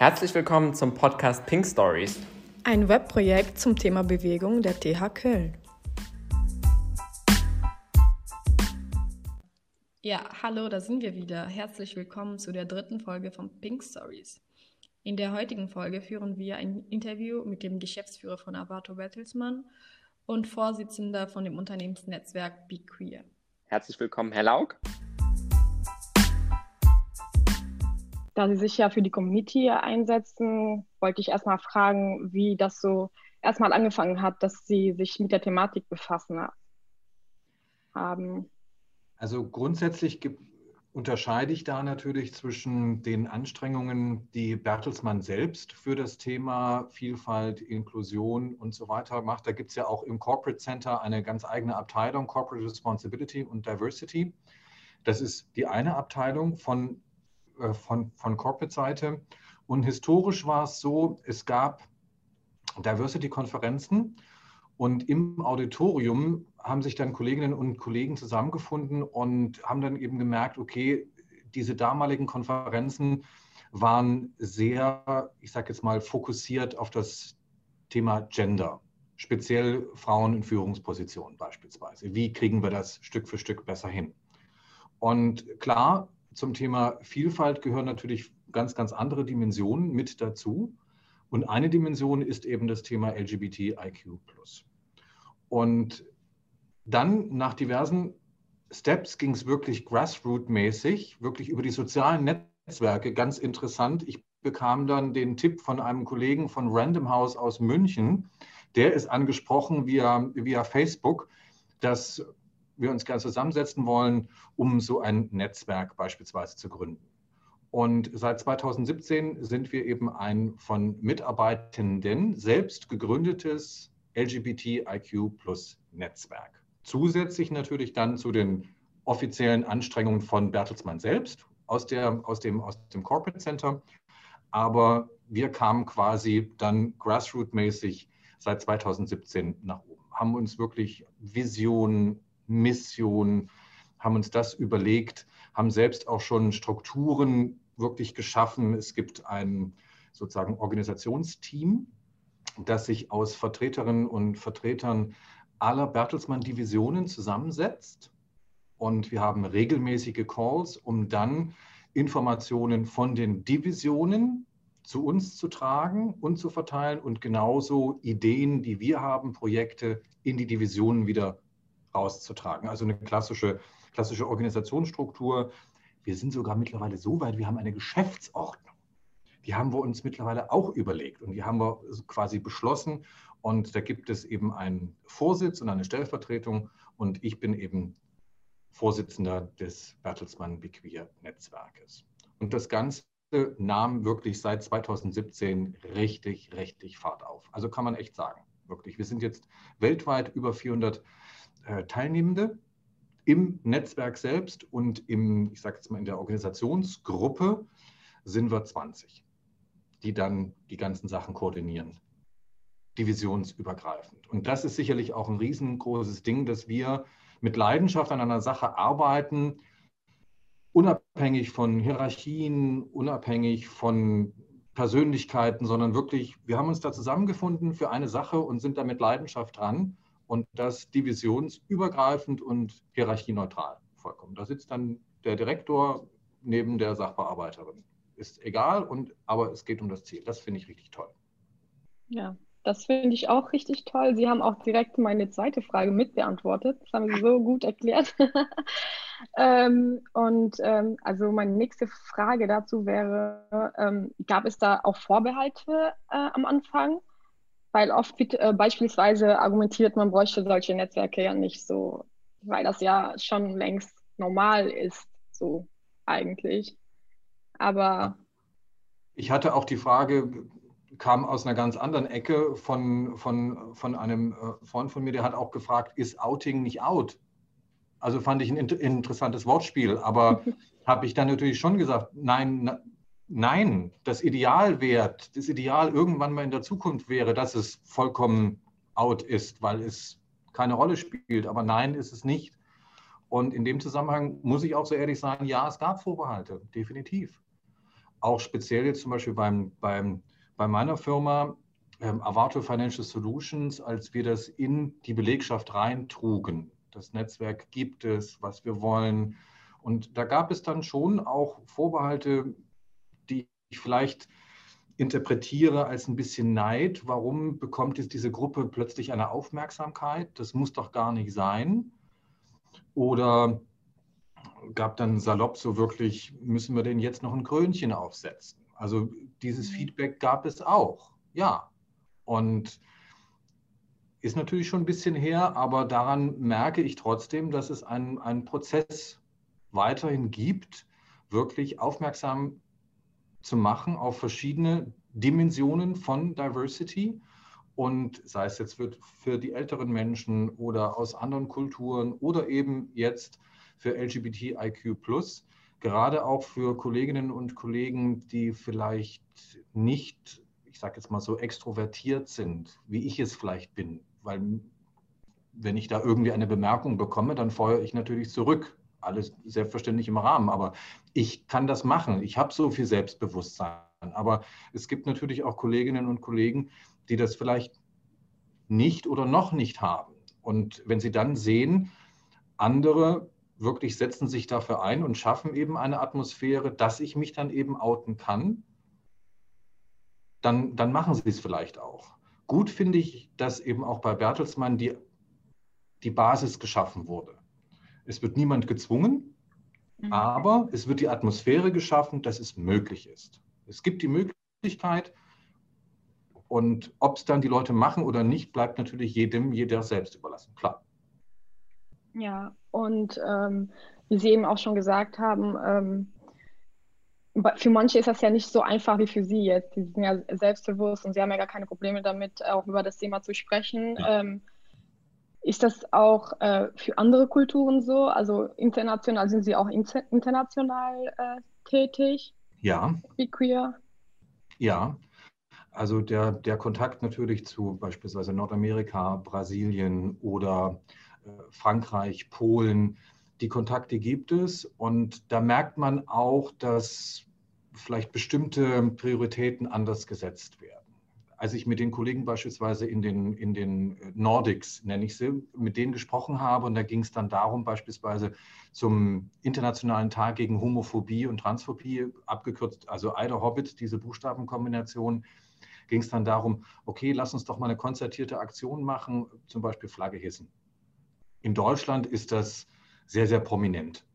Herzlich willkommen zum Podcast Pink Stories. Ein Webprojekt zum Thema Bewegung der TH Köln. Ja, hallo, da sind wir wieder. Herzlich willkommen zu der dritten Folge von Pink Stories. In der heutigen Folge führen wir ein Interview mit dem Geschäftsführer von Avato Bertelsmann und Vorsitzender von dem Unternehmensnetzwerk Be Queer. Herzlich willkommen, Herr Laug. Da Sie sich ja für die Community einsetzen, wollte ich erstmal fragen, wie das so erstmal angefangen hat, dass Sie sich mit der Thematik befassen haben. Also grundsätzlich unterscheide ich da natürlich zwischen den Anstrengungen, die Bertelsmann selbst für das Thema Vielfalt, Inklusion und so weiter macht. Da gibt es ja auch im Corporate Center eine ganz eigene Abteilung, Corporate Responsibility und Diversity. Das ist die eine Abteilung von von, von Corporate-Seite. Und historisch war es so, es gab Diversity-Konferenzen und im Auditorium haben sich dann Kolleginnen und Kollegen zusammengefunden und haben dann eben gemerkt, okay, diese damaligen Konferenzen waren sehr, ich sage jetzt mal, fokussiert auf das Thema Gender, speziell Frauen in Führungspositionen beispielsweise. Wie kriegen wir das Stück für Stück besser hin? Und klar, zum Thema Vielfalt gehören natürlich ganz, ganz andere Dimensionen mit dazu. Und eine Dimension ist eben das Thema LGBTIQ. Und dann nach diversen Steps ging es wirklich grassroot-mäßig, wirklich über die sozialen Netzwerke, ganz interessant. Ich bekam dann den Tipp von einem Kollegen von Random House aus München, der ist angesprochen via, via Facebook, dass wir uns gerne zusammensetzen wollen, um so ein Netzwerk beispielsweise zu gründen. Und seit 2017 sind wir eben ein von Mitarbeitenden selbst gegründetes LGBTIQ plus Netzwerk. Zusätzlich natürlich dann zu den offiziellen Anstrengungen von Bertelsmann selbst aus, der, aus, dem, aus dem Corporate Center. Aber wir kamen quasi dann grassroot-mäßig seit 2017 nach oben, haben uns wirklich Visionen, Mission, haben uns das überlegt, haben selbst auch schon Strukturen wirklich geschaffen. Es gibt ein sozusagen Organisationsteam, das sich aus Vertreterinnen und Vertretern aller Bertelsmann-Divisionen zusammensetzt. Und wir haben regelmäßige Calls, um dann Informationen von den Divisionen zu uns zu tragen und zu verteilen und genauso Ideen, die wir haben, Projekte in die Divisionen wieder rauszutragen. Also eine klassische, klassische Organisationsstruktur. Wir sind sogar mittlerweile so weit, wir haben eine Geschäftsordnung. Die haben wir uns mittlerweile auch überlegt und die haben wir quasi beschlossen. Und da gibt es eben einen Vorsitz und eine Stellvertretung und ich bin eben Vorsitzender des Bertelsmann Bequeer Netzwerkes. Und das Ganze nahm wirklich seit 2017 richtig, richtig Fahrt auf. Also kann man echt sagen, wirklich. Wir sind jetzt weltweit über 400 äh, Teilnehmende im Netzwerk selbst und im, ich sage jetzt mal, in der Organisationsgruppe sind wir 20, die dann die ganzen Sachen koordinieren, divisionsübergreifend. Und das ist sicherlich auch ein riesengroßes Ding, dass wir mit Leidenschaft an einer Sache arbeiten, unabhängig von Hierarchien, unabhängig von Persönlichkeiten, sondern wirklich, wir haben uns da zusammengefunden für eine Sache und sind da mit Leidenschaft dran und das divisionsübergreifend und hierarchieneutral vollkommen. Da sitzt dann der Direktor neben der Sachbearbeiterin. Ist egal, und, aber es geht um das Ziel. Das finde ich richtig toll. Ja, das finde ich auch richtig toll. Sie haben auch direkt meine zweite Frage mitbeantwortet. Das haben Sie so gut erklärt. ähm, und ähm, also meine nächste Frage dazu wäre, ähm, gab es da auch Vorbehalte äh, am Anfang? Weil oft wird äh, beispielsweise argumentiert, man bräuchte solche Netzwerke ja nicht so, weil das ja schon längst normal ist, so eigentlich. Aber. Ich hatte auch die Frage, kam aus einer ganz anderen Ecke von, von, von einem äh, Freund von mir, der hat auch gefragt, ist Outing nicht out? Also fand ich ein interessantes Wortspiel, aber habe ich dann natürlich schon gesagt, nein, Nein, das Ideal wäre, das Ideal irgendwann mal in der Zukunft wäre, dass es vollkommen out ist, weil es keine Rolle spielt. Aber nein, ist es nicht. Und in dem Zusammenhang muss ich auch so ehrlich sagen, ja, es gab Vorbehalte, definitiv. auch speziell jetzt zum Beispiel beim, beim, bei meiner Firma ähm, Avato Financial Solutions, als wir das in die Belegschaft reintrugen. Das Netzwerk gibt es, was wir wollen. Und da gab es dann schon auch Vorbehalte, ich vielleicht interpretiere als ein bisschen Neid. Warum bekommt jetzt diese Gruppe plötzlich eine Aufmerksamkeit? Das muss doch gar nicht sein. Oder gab dann salopp so wirklich, müssen wir denn jetzt noch ein Krönchen aufsetzen? Also dieses mhm. Feedback gab es auch, ja. Und ist natürlich schon ein bisschen her, aber daran merke ich trotzdem, dass es einen, einen Prozess weiterhin gibt, wirklich aufmerksam zu machen auf verschiedene Dimensionen von Diversity. Und sei es jetzt für, für die älteren Menschen oder aus anderen Kulturen oder eben jetzt für LGBTIQ, gerade auch für Kolleginnen und Kollegen, die vielleicht nicht, ich sage jetzt mal so, extrovertiert sind, wie ich es vielleicht bin. Weil wenn ich da irgendwie eine Bemerkung bekomme, dann feuere ich natürlich zurück alles selbstverständlich im Rahmen, aber ich kann das machen. Ich habe so viel Selbstbewusstsein. Aber es gibt natürlich auch Kolleginnen und Kollegen, die das vielleicht nicht oder noch nicht haben. Und wenn sie dann sehen, andere wirklich setzen sich dafür ein und schaffen eben eine Atmosphäre, dass ich mich dann eben outen kann, dann, dann machen sie es vielleicht auch. Gut finde ich, dass eben auch bei Bertelsmann die, die Basis geschaffen wurde. Es wird niemand gezwungen, mhm. aber es wird die Atmosphäre geschaffen, dass es möglich ist. Es gibt die Möglichkeit und ob es dann die Leute machen oder nicht, bleibt natürlich jedem, jeder selbst überlassen, klar. Ja, und ähm, wie Sie eben auch schon gesagt haben, ähm, für manche ist das ja nicht so einfach wie für Sie jetzt. Sie sind ja selbstbewusst und Sie haben ja gar keine Probleme damit, auch über das Thema zu sprechen. Ja. Ähm, ist das auch äh, für andere Kulturen so? Also international sind Sie auch inter international äh, tätig? Ja. Wie queer? Ja. Also der, der Kontakt natürlich zu beispielsweise Nordamerika, Brasilien oder äh, Frankreich, Polen, die Kontakte gibt es. Und da merkt man auch, dass vielleicht bestimmte Prioritäten anders gesetzt werden als ich mit den Kollegen beispielsweise in den, in den äh, Nordics, nenne ich sie, mit denen gesprochen habe, und da ging es dann darum, beispielsweise zum Internationalen Tag gegen Homophobie und Transphobie, abgekürzt, also Ida Hobbit, diese Buchstabenkombination, ging es dann darum, okay, lass uns doch mal eine konzertierte Aktion machen, zum Beispiel Flagge hissen. In Deutschland ist das sehr, sehr prominent.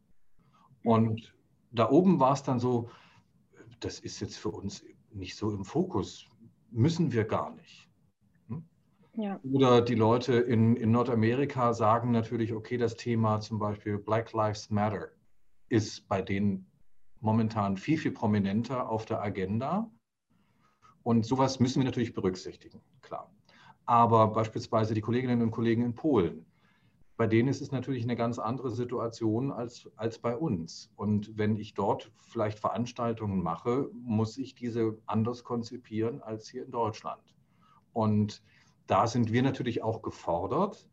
Und da oben war es dann so, das ist jetzt für uns nicht so im Fokus müssen wir gar nicht. Hm? Ja. Oder die Leute in, in Nordamerika sagen natürlich, okay, das Thema zum Beispiel Black Lives Matter ist bei denen momentan viel, viel prominenter auf der Agenda. Und sowas müssen wir natürlich berücksichtigen, klar. Aber beispielsweise die Kolleginnen und Kollegen in Polen, bei denen ist es natürlich eine ganz andere Situation als, als bei uns. Und wenn ich dort vielleicht Veranstaltungen mache, muss ich diese anders konzipieren als hier in Deutschland. Und da sind wir natürlich auch gefordert,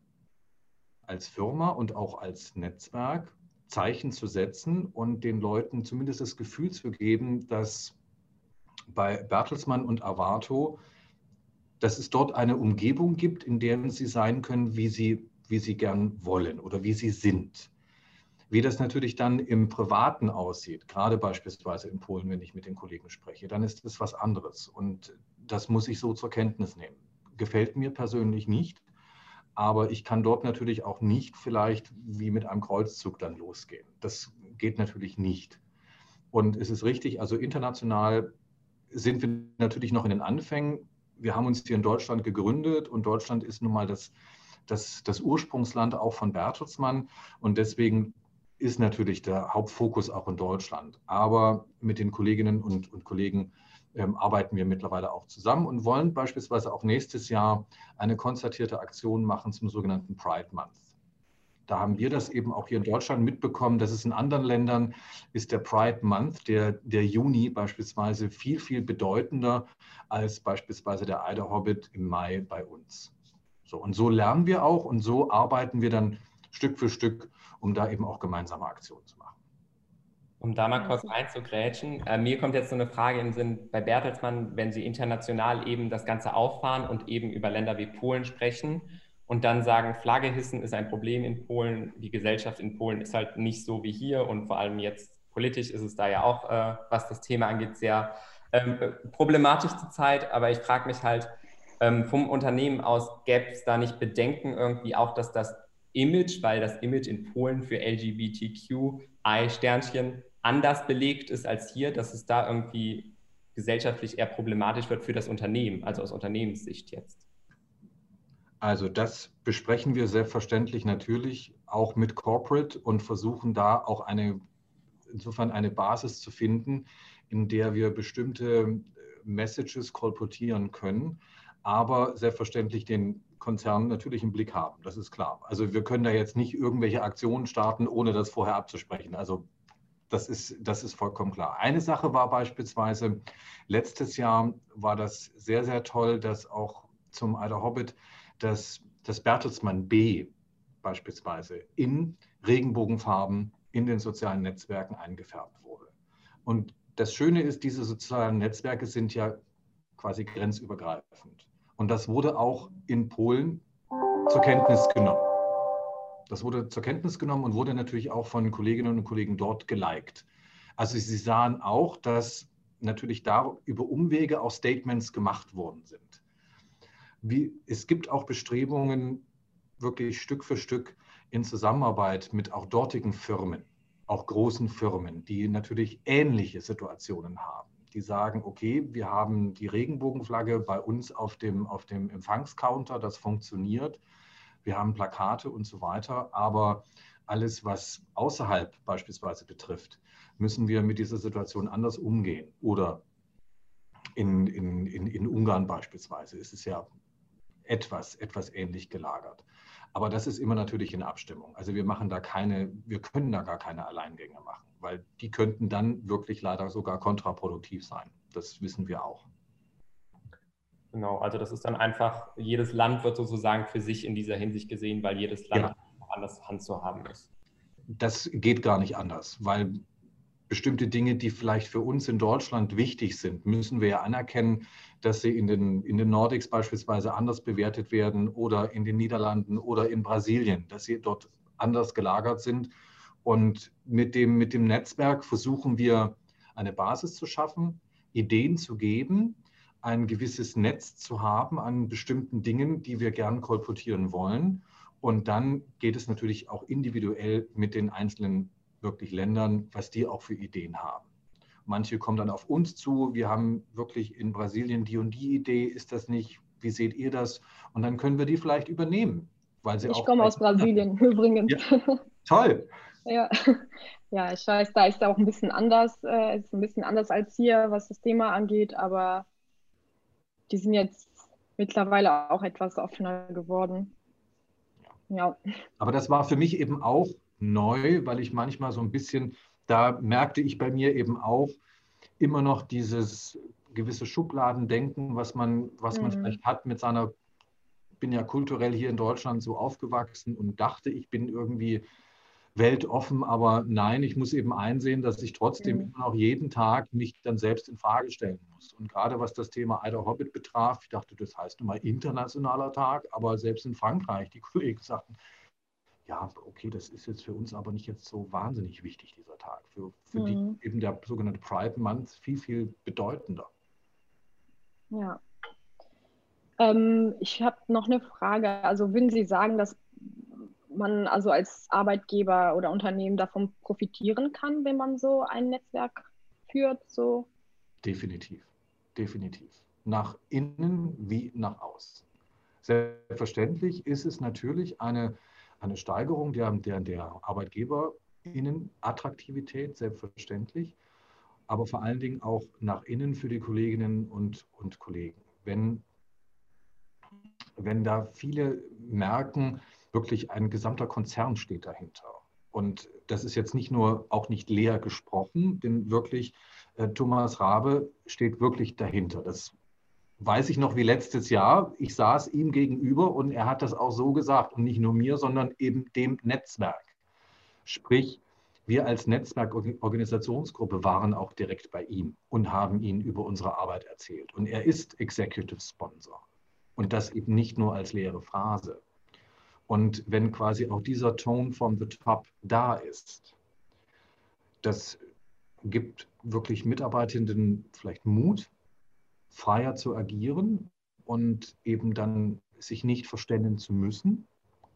als Firma und auch als Netzwerk Zeichen zu setzen und den Leuten zumindest das Gefühl zu geben, dass bei Bertelsmann und Avato, dass es dort eine Umgebung gibt, in der sie sein können, wie sie wie sie gern wollen oder wie sie sind. Wie das natürlich dann im Privaten aussieht, gerade beispielsweise in Polen, wenn ich mit den Kollegen spreche, dann ist das was anderes. Und das muss ich so zur Kenntnis nehmen. Gefällt mir persönlich nicht, aber ich kann dort natürlich auch nicht vielleicht wie mit einem Kreuzzug dann losgehen. Das geht natürlich nicht. Und es ist richtig, also international sind wir natürlich noch in den Anfängen. Wir haben uns hier in Deutschland gegründet und Deutschland ist nun mal das das, das Ursprungsland auch von Bertelsmann. Und deswegen ist natürlich der Hauptfokus auch in Deutschland. Aber mit den Kolleginnen und, und Kollegen ähm, arbeiten wir mittlerweile auch zusammen und wollen beispielsweise auch nächstes Jahr eine konzertierte Aktion machen zum sogenannten Pride Month. Da haben wir das eben auch hier in Deutschland mitbekommen, dass es in anderen Ländern ist der Pride Month, der, der Juni beispielsweise viel, viel bedeutender als beispielsweise der Eider Hobbit im Mai bei uns. So, und so lernen wir auch und so arbeiten wir dann Stück für Stück, um da eben auch gemeinsame Aktionen zu machen. Um da mal kurz reinzugrätschen. Äh, mir kommt jetzt so eine Frage im Sinn bei Bertelsmann, wenn Sie international eben das Ganze auffahren und eben über Länder wie Polen sprechen und dann sagen, Flagge hissen ist ein Problem in Polen, die Gesellschaft in Polen ist halt nicht so wie hier und vor allem jetzt politisch ist es da ja auch, äh, was das Thema angeht, sehr ähm, problematisch zurzeit. Aber ich frage mich halt, ähm, vom Unternehmen aus gäbe es da nicht Bedenken irgendwie auch, dass das Image, weil das Image in Polen für LGBTQI-Sternchen anders belegt ist als hier, dass es da irgendwie gesellschaftlich eher problematisch wird für das Unternehmen, also aus Unternehmenssicht jetzt? Also das besprechen wir selbstverständlich natürlich auch mit Corporate und versuchen da auch eine, insofern eine Basis zu finden, in der wir bestimmte Messages kolportieren können, aber selbstverständlich den Konzern natürlich im Blick haben. Das ist klar. Also wir können da jetzt nicht irgendwelche Aktionen starten, ohne das vorher abzusprechen. Also das ist, das ist vollkommen klar. Eine Sache war beispielsweise, letztes Jahr war das sehr, sehr toll, dass auch zum Alter Hobbit das, das Bertelsmann B beispielsweise in Regenbogenfarben in den sozialen Netzwerken eingefärbt wurde. Und das Schöne ist, diese sozialen Netzwerke sind ja quasi grenzübergreifend. Und das wurde auch in Polen zur Kenntnis genommen. Das wurde zur Kenntnis genommen und wurde natürlich auch von Kolleginnen und Kollegen dort geliked. Also sie sahen auch, dass natürlich da über Umwege auch Statements gemacht worden sind. Wie, es gibt auch Bestrebungen, wirklich Stück für Stück in Zusammenarbeit mit auch dortigen Firmen, auch großen Firmen, die natürlich ähnliche Situationen haben. Die sagen, okay, wir haben die Regenbogenflagge bei uns auf dem, auf dem Empfangscounter, das funktioniert wir haben Plakate und so weiter, aber alles, was außerhalb beispielsweise betrifft, müssen wir mit dieser Situation anders umgehen. Oder in, in, in, in Ungarn beispielsweise ist es ja etwas, etwas ähnlich gelagert. Aber das ist immer natürlich in Abstimmung. Also wir machen da keine, wir können da gar keine Alleingänge machen, weil die könnten dann wirklich leider sogar kontraproduktiv sein. Das wissen wir auch. Genau, also das ist dann einfach, jedes Land wird sozusagen für sich in dieser Hinsicht gesehen, weil jedes Land ja. anders handzuhaben ist. Das geht gar nicht anders, weil bestimmte Dinge, die vielleicht für uns in Deutschland wichtig sind, müssen wir ja anerkennen, dass sie in den, in den Nordics beispielsweise anders bewertet werden oder in den Niederlanden oder in Brasilien, dass sie dort anders gelagert sind. Und mit dem, mit dem Netzwerk versuchen wir eine Basis zu schaffen, Ideen zu geben, ein gewisses Netz zu haben an bestimmten Dingen, die wir gern kolportieren wollen. Und dann geht es natürlich auch individuell mit den einzelnen wirklich Ländern, was die auch für Ideen haben. Manche kommen dann auf uns zu. Wir haben wirklich in Brasilien die und die Idee. Ist das nicht? Wie seht ihr das? Und dann können wir die vielleicht übernehmen. Weil sie ich komme aus Brasilien übrigens. Ja. Toll. Ja. ja, ich weiß, da ist es auch ein bisschen anders. Äh, ist ein bisschen anders als hier, was das Thema angeht. Aber die sind jetzt mittlerweile auch etwas offener geworden. Ja. Aber das war für mich eben auch neu, weil ich manchmal so ein bisschen, da merkte ich bei mir eben auch immer noch dieses gewisse Schubladendenken, was man, was man mhm. vielleicht hat mit seiner, ich bin ja kulturell hier in Deutschland so aufgewachsen und dachte, ich bin irgendwie weltoffen, aber nein, ich muss eben einsehen, dass ich trotzdem mhm. immer noch jeden Tag mich dann selbst in Frage stellen muss. Und gerade was das Thema Ida Hobbit betraf, ich dachte, das heißt nun mal internationaler Tag, aber selbst in Frankreich, die Kollegen sagten, ja, okay, das ist jetzt für uns aber nicht jetzt so wahnsinnig wichtig, dieser Tag. Für, für mhm. die eben der sogenannte Pride Month viel, viel bedeutender. Ja. Ähm, ich habe noch eine Frage. Also würden Sie sagen, dass man also als Arbeitgeber oder Unternehmen davon profitieren kann, wenn man so ein Netzwerk führt? So? Definitiv, definitiv. Nach innen wie nach außen. Selbstverständlich ist es natürlich eine, eine Steigerung der, der, der ArbeitgeberInnen-Attraktivität, selbstverständlich, aber vor allen Dingen auch nach innen für die Kolleginnen und, und Kollegen. Wenn, wenn da viele merken, wirklich ein gesamter Konzern steht dahinter. Und das ist jetzt nicht nur auch nicht leer gesprochen, denn wirklich äh, Thomas Rabe steht wirklich dahinter. Das weiß ich noch wie letztes Jahr. Ich saß ihm gegenüber und er hat das auch so gesagt und nicht nur mir, sondern eben dem Netzwerk. Sprich, wir als Netzwerkorganisationsgruppe waren auch direkt bei ihm und haben ihn über unsere Arbeit erzählt. Und er ist Executive Sponsor. Und das eben nicht nur als leere Phrase. Und wenn quasi auch dieser Tone from the top da ist, das gibt wirklich Mitarbeitenden vielleicht Mut, freier zu agieren und eben dann sich nicht verständigen zu müssen,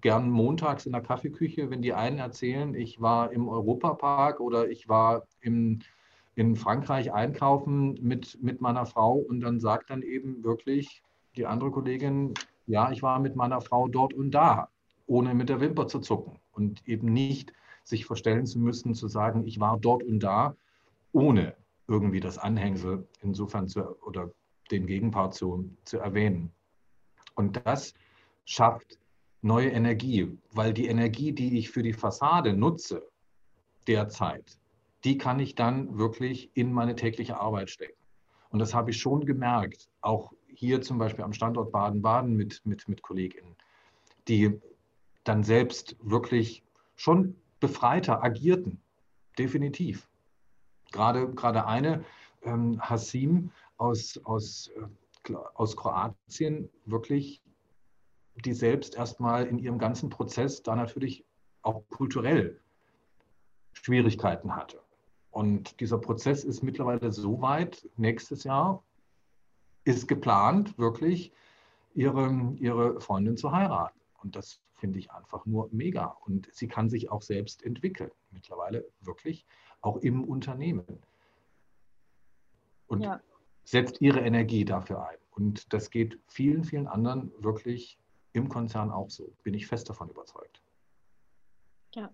gern montags in der Kaffeeküche, wenn die einen erzählen, ich war im Europapark oder ich war im, in Frankreich einkaufen mit, mit meiner Frau und dann sagt dann eben wirklich die andere Kollegin, ja, ich war mit meiner Frau dort und da, ohne mit der Wimper zu zucken und eben nicht sich verstellen zu müssen, zu sagen, ich war dort und da, ohne irgendwie das Anhängsel insofern zu, oder den Gegenpart zu, zu erwähnen. Und das schafft neue Energie, weil die Energie, die ich für die Fassade nutze derzeit, die kann ich dann wirklich in meine tägliche Arbeit stecken. Und das habe ich schon gemerkt, auch hier zum Beispiel am Standort Baden-Baden mit, mit, mit KollegInnen, die dann selbst wirklich schon befreiter agierten, definitiv. Gerade, gerade eine, ähm, Hassim aus, aus, äh, aus Kroatien, wirklich die selbst erstmal in ihrem ganzen Prozess da natürlich auch kulturell Schwierigkeiten hatte. Und dieser Prozess ist mittlerweile so weit, nächstes Jahr ist geplant, wirklich ihre, ihre Freundin zu heiraten. Und das finde ich einfach nur mega. Und sie kann sich auch selbst entwickeln, mittlerweile wirklich auch im Unternehmen. Und ja. setzt ihre Energie dafür ein. Und das geht vielen, vielen anderen wirklich im Konzern auch so. Bin ich fest davon überzeugt. Ja,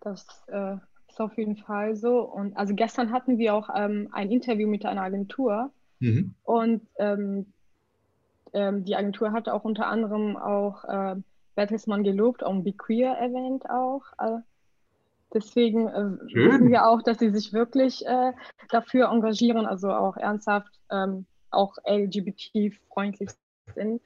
das äh, ist auf jeden Fall so. Und also gestern hatten wir auch ähm, ein Interview mit einer Agentur. Mhm. Und ähm, ähm, die Agentur hat auch unter anderem auch äh, Bertelsmann gelobt und Be Queer erwähnt auch. Also deswegen äh, wissen wir auch, dass sie sich wirklich äh, dafür engagieren, also auch ernsthaft ähm, auch LGBT-freundlich sind.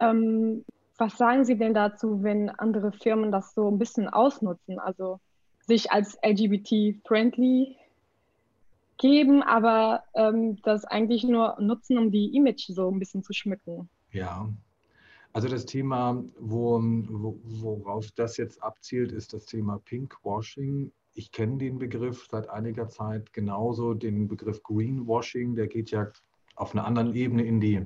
Ähm, was sagen Sie denn dazu, wenn andere Firmen das so ein bisschen ausnutzen, also sich als LGBT-friendly geben, aber ähm, das eigentlich nur nutzen, um die Image so ein bisschen zu schmücken? Ja, also das Thema, wo, wo, worauf das jetzt abzielt, ist das Thema Pinkwashing. Ich kenne den Begriff seit einiger Zeit genauso, den Begriff Greenwashing, der geht ja auf einer anderen Ebene in die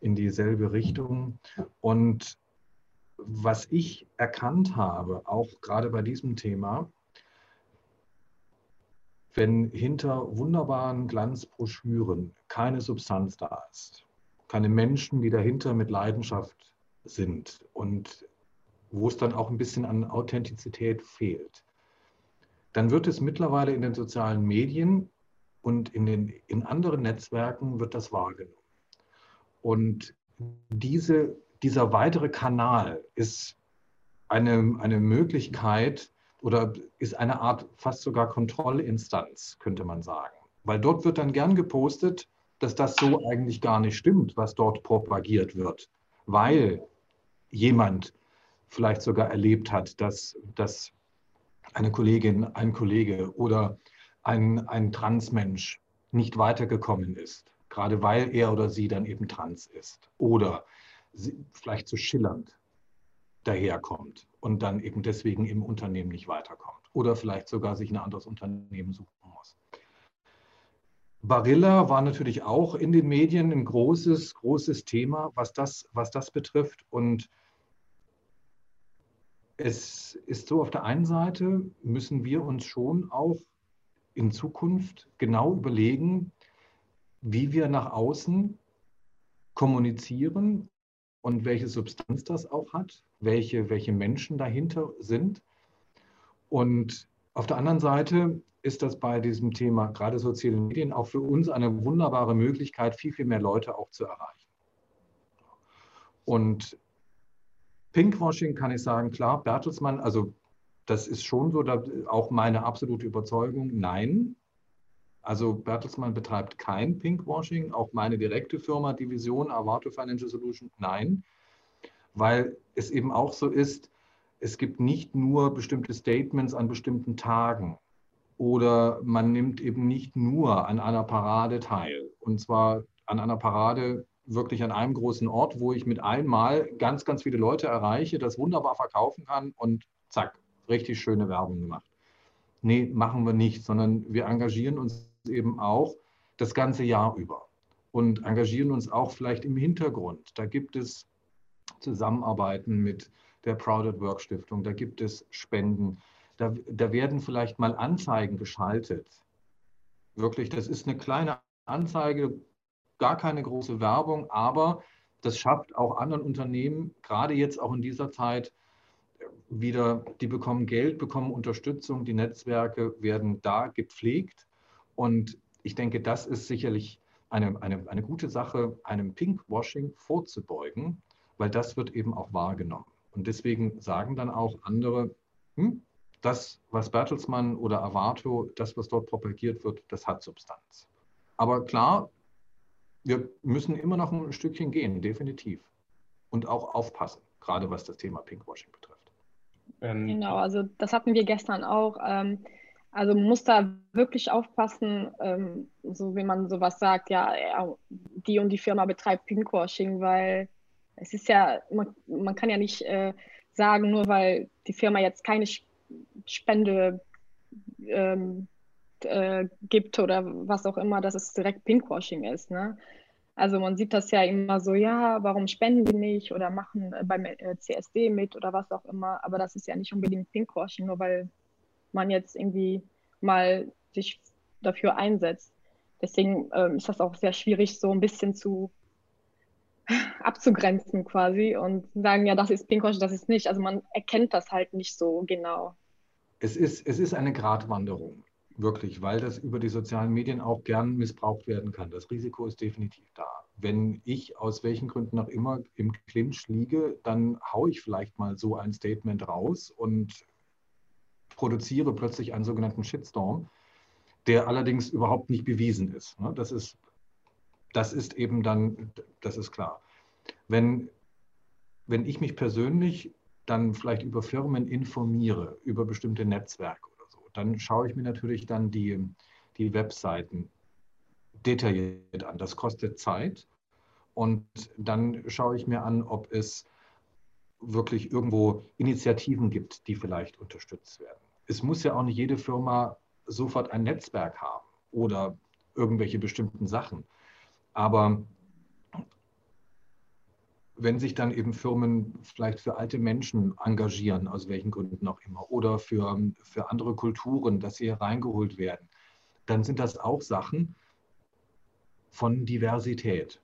in dieselbe Richtung. Und was ich erkannt habe, auch gerade bei diesem Thema, wenn hinter wunderbaren Glanzbroschüren keine Substanz da ist, keine Menschen, die dahinter mit Leidenschaft sind und wo es dann auch ein bisschen an Authentizität fehlt, dann wird es mittlerweile in den sozialen Medien und in, den, in anderen Netzwerken wird das wahrgenommen. Und diese, dieser weitere Kanal ist eine, eine Möglichkeit oder ist eine Art fast sogar Kontrollinstanz, könnte man sagen. Weil dort wird dann gern gepostet, dass das so eigentlich gar nicht stimmt, was dort propagiert wird, weil jemand vielleicht sogar erlebt hat, dass, dass eine Kollegin, ein Kollege oder ein, ein Transmensch nicht weitergekommen ist gerade weil er oder sie dann eben trans ist oder vielleicht zu so schillernd daherkommt und dann eben deswegen im Unternehmen nicht weiterkommt oder vielleicht sogar sich ein anderes Unternehmen suchen muss. Barilla war natürlich auch in den Medien ein großes, großes Thema, was das, was das betrifft. Und es ist so, auf der einen Seite müssen wir uns schon auch in Zukunft genau überlegen, wie wir nach außen kommunizieren und welche Substanz das auch hat, welche, welche Menschen dahinter sind. Und auf der anderen Seite ist das bei diesem Thema gerade soziale Medien auch für uns eine wunderbare Möglichkeit, viel, viel mehr Leute auch zu erreichen. Und Pinkwashing kann ich sagen, klar, Bertelsmann, also das ist schon so, auch meine absolute Überzeugung, nein, also Bertelsmann betreibt kein Pinkwashing, auch meine direkte Firma Division Avato Financial Solution, nein, weil es eben auch so ist, es gibt nicht nur bestimmte Statements an bestimmten Tagen oder man nimmt eben nicht nur an einer Parade teil. Und zwar an einer Parade wirklich an einem großen Ort, wo ich mit einmal ganz, ganz viele Leute erreiche, das wunderbar verkaufen kann und zack, richtig schöne Werbung gemacht. Nee, machen wir nicht, sondern wir engagieren uns eben auch das ganze Jahr über und engagieren uns auch vielleicht im Hintergrund. Da gibt es Zusammenarbeiten mit der Proud at Work Stiftung, da gibt es Spenden, da, da werden vielleicht mal Anzeigen geschaltet. Wirklich, das ist eine kleine Anzeige, gar keine große Werbung, aber das schafft auch anderen Unternehmen, gerade jetzt auch in dieser Zeit, wieder, die bekommen Geld, bekommen Unterstützung, die Netzwerke werden da gepflegt. Und ich denke, das ist sicherlich eine, eine, eine gute Sache, einem Pinkwashing vorzubeugen, weil das wird eben auch wahrgenommen. Und deswegen sagen dann auch andere, hm, das, was Bertelsmann oder Avato, das, was dort propagiert wird, das hat Substanz. Aber klar, wir müssen immer noch ein Stückchen gehen, definitiv. Und auch aufpassen, gerade was das Thema Pinkwashing betrifft. Ähm, genau, also das hatten wir gestern auch. Ähm, also man muss da wirklich aufpassen, ähm, so wie man sowas sagt, ja, die und die Firma betreibt Pinkwashing, weil es ist ja, man, man kann ja nicht äh, sagen, nur weil die Firma jetzt keine Spende ähm, äh, gibt oder was auch immer, dass es direkt Pinkwashing ist. Ne? Also man sieht das ja immer so, ja, warum spenden die nicht oder machen beim äh, CSD mit oder was auch immer, aber das ist ja nicht unbedingt Pinkwashing, nur weil man jetzt irgendwie mal sich dafür einsetzt. Deswegen ähm, ist das auch sehr schwierig, so ein bisschen zu abzugrenzen quasi und sagen, ja, das ist Pinkwashing, das ist nicht. Also man erkennt das halt nicht so genau. Es ist, es ist eine Gratwanderung. Wirklich, weil das über die sozialen Medien auch gern missbraucht werden kann. Das Risiko ist definitiv da. Wenn ich aus welchen Gründen auch immer im Clinch liege, dann haue ich vielleicht mal so ein Statement raus und produziere plötzlich einen sogenannten Shitstorm, der allerdings überhaupt nicht bewiesen ist. Ne? Das ist, das ist eben dann, das ist klar. Wenn, wenn ich mich persönlich dann vielleicht über Firmen informiere, über bestimmte Netzwerke dann schaue ich mir natürlich dann die, die Webseiten detailliert an. Das kostet Zeit. Und dann schaue ich mir an, ob es wirklich irgendwo Initiativen gibt, die vielleicht unterstützt werden. Es muss ja auch nicht jede Firma sofort ein Netzwerk haben oder irgendwelche bestimmten Sachen. Aber wenn sich dann eben Firmen vielleicht für alte Menschen engagieren, aus welchen Gründen auch immer, oder für, für andere Kulturen, dass sie reingeholt werden, dann sind das auch Sachen von Diversität.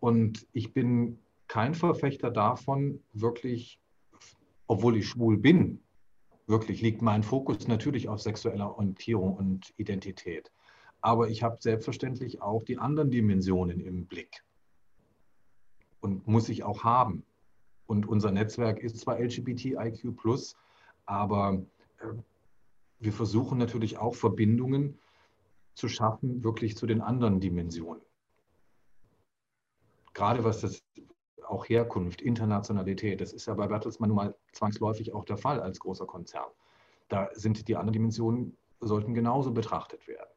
Und ich bin kein Verfechter davon, wirklich, obwohl ich schwul bin, wirklich liegt mein Fokus natürlich auf sexueller Orientierung und Identität. Aber ich habe selbstverständlich auch die anderen Dimensionen im Blick und muss ich auch haben. Und unser Netzwerk ist zwar LGBTIQ, aber äh, wir versuchen natürlich auch Verbindungen zu schaffen, wirklich zu den anderen Dimensionen. Gerade was das auch Herkunft, Internationalität, das ist ja bei Bertelsmann nun mal zwangsläufig auch der Fall als großer Konzern. Da sind die anderen Dimensionen, sollten genauso betrachtet werden.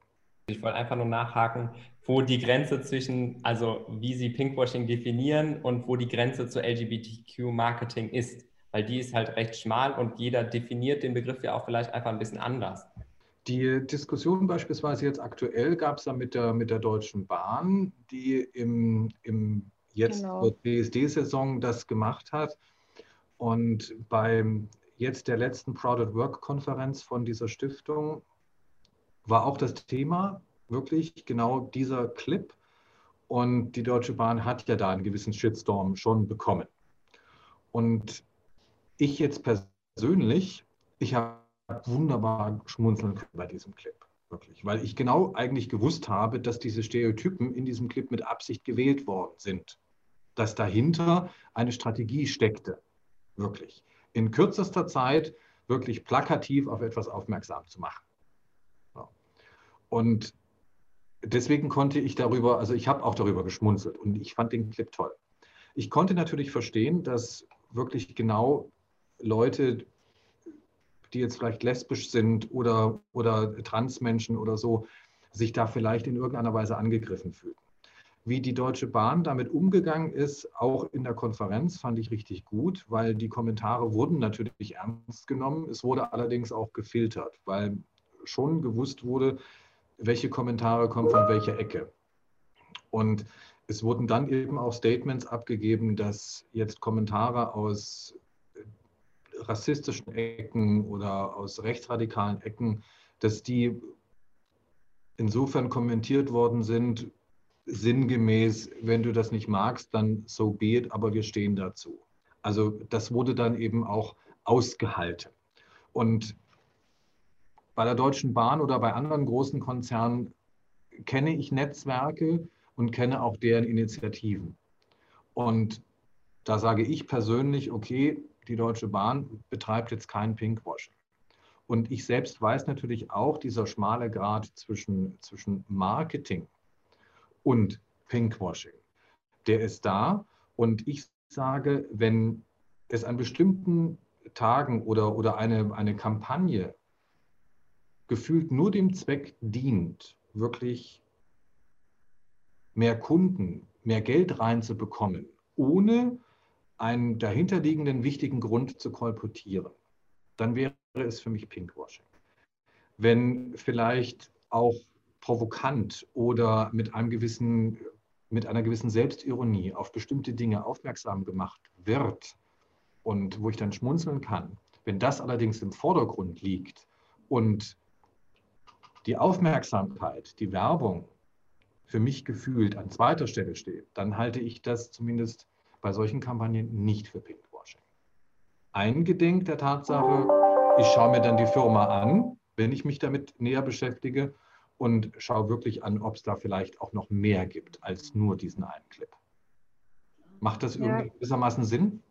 Ich wollte einfach nur nachhaken, wo die Grenze zwischen, also wie Sie Pinkwashing definieren und wo die Grenze zu LGBTQ-Marketing ist. Weil die ist halt recht schmal und jeder definiert den Begriff ja auch vielleicht einfach ein bisschen anders. Die Diskussion beispielsweise jetzt aktuell gab es da mit der, mit der Deutschen Bahn, die im, im jetzt genau. BSD-Saison das gemacht hat. Und beim jetzt der letzten Proud at Work-Konferenz von dieser Stiftung war auch das Thema wirklich genau dieser Clip. Und die Deutsche Bahn hat ja da einen gewissen Shitstorm schon bekommen. Und ich jetzt persönlich, ich habe wunderbar schmunzeln können bei diesem Clip. Wirklich. Weil ich genau eigentlich gewusst habe, dass diese Stereotypen in diesem Clip mit Absicht gewählt worden sind. Dass dahinter eine Strategie steckte. Wirklich. In kürzester Zeit wirklich plakativ auf etwas aufmerksam zu machen. Und deswegen konnte ich darüber, also ich habe auch darüber geschmunzelt und ich fand den Clip toll. Ich konnte natürlich verstehen, dass wirklich genau Leute, die jetzt vielleicht lesbisch sind oder, oder Transmenschen oder so, sich da vielleicht in irgendeiner Weise angegriffen fühlen. Wie die Deutsche Bahn damit umgegangen ist, auch in der Konferenz, fand ich richtig gut, weil die Kommentare wurden natürlich ernst genommen. Es wurde allerdings auch gefiltert, weil schon gewusst wurde, welche Kommentare kommen von welcher Ecke. Und es wurden dann eben auch Statements abgegeben, dass jetzt Kommentare aus rassistischen Ecken oder aus rechtsradikalen Ecken, dass die insofern kommentiert worden sind, sinngemäß, wenn du das nicht magst, dann so be it, aber wir stehen dazu. Also das wurde dann eben auch ausgehalten. Und bei der Deutschen Bahn oder bei anderen großen Konzernen kenne ich Netzwerke und kenne auch deren Initiativen. Und da sage ich persönlich, okay, die Deutsche Bahn betreibt jetzt kein Pinkwashing. Und ich selbst weiß natürlich auch, dieser schmale Grad zwischen, zwischen Marketing und Pinkwashing, der ist da. Und ich sage, wenn es an bestimmten Tagen oder, oder eine, eine Kampagne gefühlt nur dem Zweck dient, wirklich mehr Kunden, mehr Geld reinzubekommen, ohne einen dahinterliegenden wichtigen Grund zu kolportieren, dann wäre es für mich Pinkwashing. Wenn vielleicht auch provokant oder mit einem gewissen, mit einer gewissen Selbstironie auf bestimmte Dinge aufmerksam gemacht wird und wo ich dann schmunzeln kann. Wenn das allerdings im Vordergrund liegt und die Aufmerksamkeit, die Werbung für mich gefühlt an zweiter Stelle steht, dann halte ich das zumindest bei solchen Kampagnen nicht für Pinkwashing. Eingedenk der Tatsache, ich schaue mir dann die Firma an, wenn ich mich damit näher beschäftige und schaue wirklich an, ob es da vielleicht auch noch mehr gibt als nur diesen einen Clip. Macht das ja. gewissermaßen Sinn?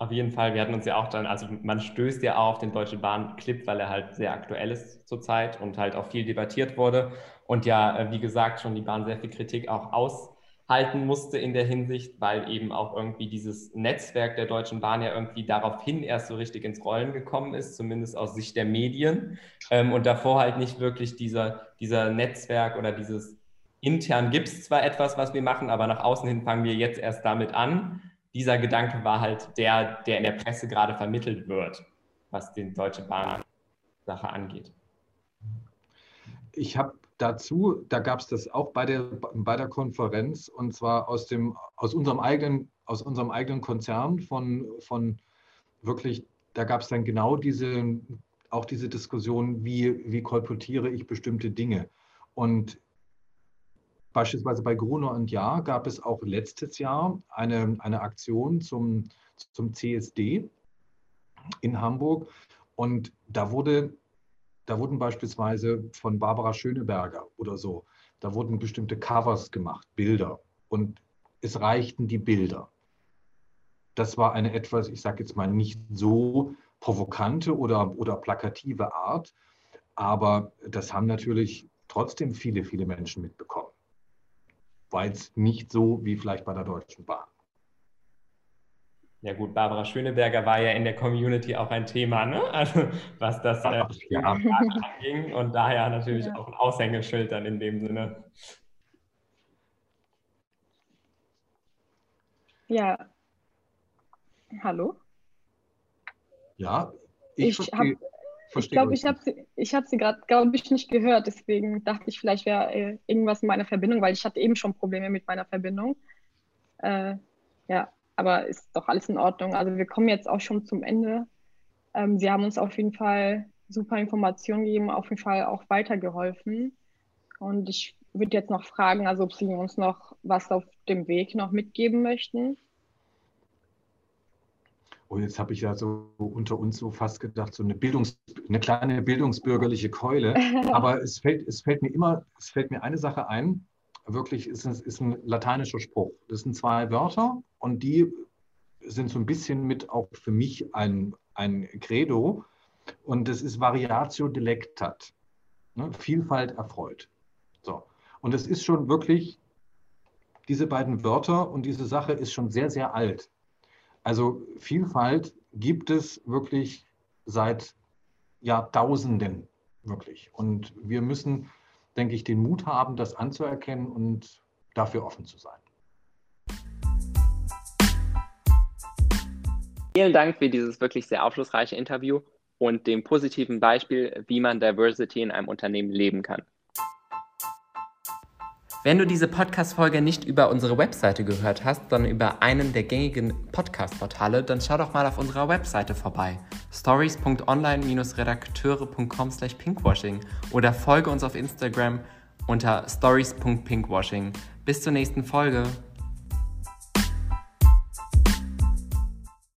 Auf jeden Fall, wir hatten uns ja auch dann, also man stößt ja auf den Deutsche Bahn-Clip, weil er halt sehr aktuell ist zurzeit und halt auch viel debattiert wurde und ja, äh, wie gesagt, schon die Bahn sehr viel Kritik auch aus halten musste in der Hinsicht, weil eben auch irgendwie dieses Netzwerk der Deutschen Bahn ja irgendwie daraufhin erst so richtig ins Rollen gekommen ist, zumindest aus Sicht der Medien. Ähm, und davor halt nicht wirklich dieser, dieser Netzwerk oder dieses intern gibt es zwar etwas, was wir machen, aber nach außen hin fangen wir jetzt erst damit an. Dieser Gedanke war halt der, der in der Presse gerade vermittelt wird, was die Deutsche Bahn Sache angeht. Ich habe dazu, da gab es das auch bei der, bei der Konferenz und zwar aus, dem, aus, unserem, eigenen, aus unserem eigenen Konzern von, von wirklich, da gab es dann genau diese, auch diese Diskussion, wie, wie kolportiere ich bestimmte Dinge. Und beispielsweise bei Gruner und Jahr gab es auch letztes Jahr eine, eine Aktion zum, zum CSD in Hamburg. Und da wurde da wurden beispielsweise von Barbara Schöneberger oder so, da wurden bestimmte Covers gemacht, Bilder. Und es reichten die Bilder. Das war eine etwas, ich sage jetzt mal, nicht so provokante oder, oder plakative Art, aber das haben natürlich trotzdem viele, viele Menschen mitbekommen. War jetzt nicht so wie vielleicht bei der Deutschen Bahn. Ja gut, Barbara Schöneberger war ja in der Community auch ein Thema, ne? Also was das äh, ja. anging und daher natürlich ja. auch ein Aushängeschild dann in dem Sinne. Ja. Hallo? Ja, ich, ich habe ich glaube, ich habe sie, ich hab sie gerade, glaube ich, nicht gehört. Deswegen dachte ich, vielleicht wäre äh, irgendwas in meiner Verbindung, weil ich hatte eben schon Probleme mit meiner Verbindung. Äh, ja, aber ist doch alles in Ordnung. Also wir kommen jetzt auch schon zum Ende. Ähm, Sie haben uns auf jeden Fall super Informationen gegeben, auf jeden Fall auch weitergeholfen. Und ich würde jetzt noch fragen, also ob Sie uns noch was auf dem Weg noch mitgeben möchten. Oh, jetzt habe ich ja so unter uns so fast gedacht, so eine, Bildungs-, eine kleine bildungsbürgerliche Keule. Aber es fällt, es fällt mir immer, es fällt mir eine Sache ein, wirklich ist, ist ein lateinischer Spruch. Das sind zwei Wörter und die sind so ein bisschen mit auch für mich ein, ein Credo. Und das ist Variatio delectat. Ne? Vielfalt erfreut. So. Und es ist schon wirklich, diese beiden Wörter und diese Sache ist schon sehr, sehr alt. Also Vielfalt gibt es wirklich seit Jahrtausenden wirklich. Und wir müssen, denke ich, den Mut haben, das anzuerkennen und dafür offen zu sein. Vielen Dank für dieses wirklich sehr aufschlussreiche Interview und dem positiven Beispiel, wie man Diversity in einem Unternehmen leben kann. Wenn du diese Podcast-Folge nicht über unsere Webseite gehört hast, sondern über einen der gängigen Podcast-Portale, dann schau doch mal auf unserer Webseite vorbei. stories.online-redakteure.com slash pinkwashing oder folge uns auf Instagram unter stories.pinkwashing. Bis zur nächsten Folge.